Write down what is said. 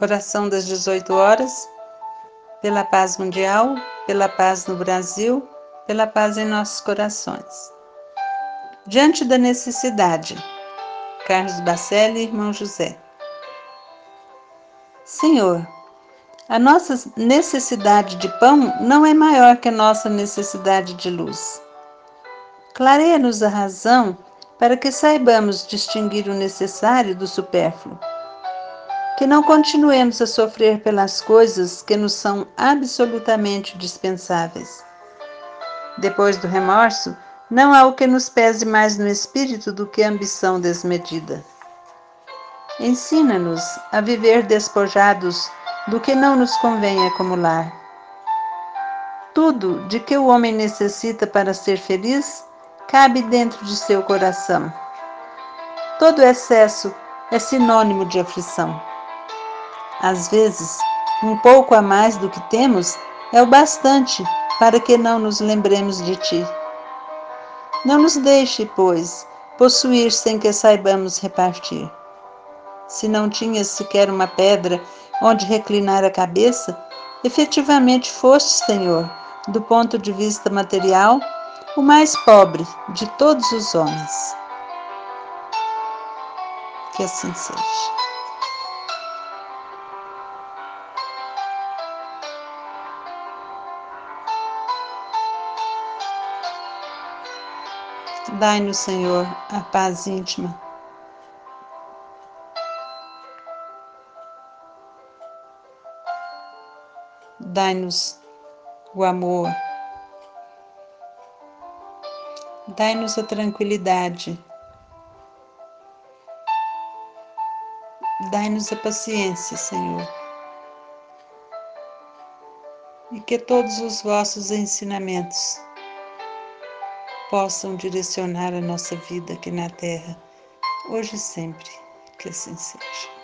Oração das 18 horas, pela paz mundial, pela paz no Brasil, pela paz em nossos corações. Diante da necessidade, Carlos Bacelli, irmão José. Senhor, a nossa necessidade de pão não é maior que a nossa necessidade de luz. Clareia-nos a razão para que saibamos distinguir o necessário do supérfluo que não continuemos a sofrer pelas coisas que nos são absolutamente dispensáveis. Depois do remorso, não há o que nos pese mais no espírito do que a ambição desmedida. Ensina-nos a viver despojados do que não nos convém acumular. Tudo de que o homem necessita para ser feliz cabe dentro de seu coração. Todo excesso é sinônimo de aflição. Às vezes, um pouco a mais do que temos é o bastante para que não nos lembremos de ti. Não nos deixe, pois, possuir sem que saibamos repartir. Se não tinhas sequer uma pedra onde reclinar a cabeça, efetivamente foste, Senhor, do ponto de vista material, o mais pobre de todos os homens. Que assim seja. Dai-nos, Senhor, a paz íntima. Dai-nos o amor. Dai-nos a tranquilidade. Dai-nos a paciência, Senhor. E que todos os vossos ensinamentos possam direcionar a nossa vida aqui na terra, hoje e sempre. Que assim seja.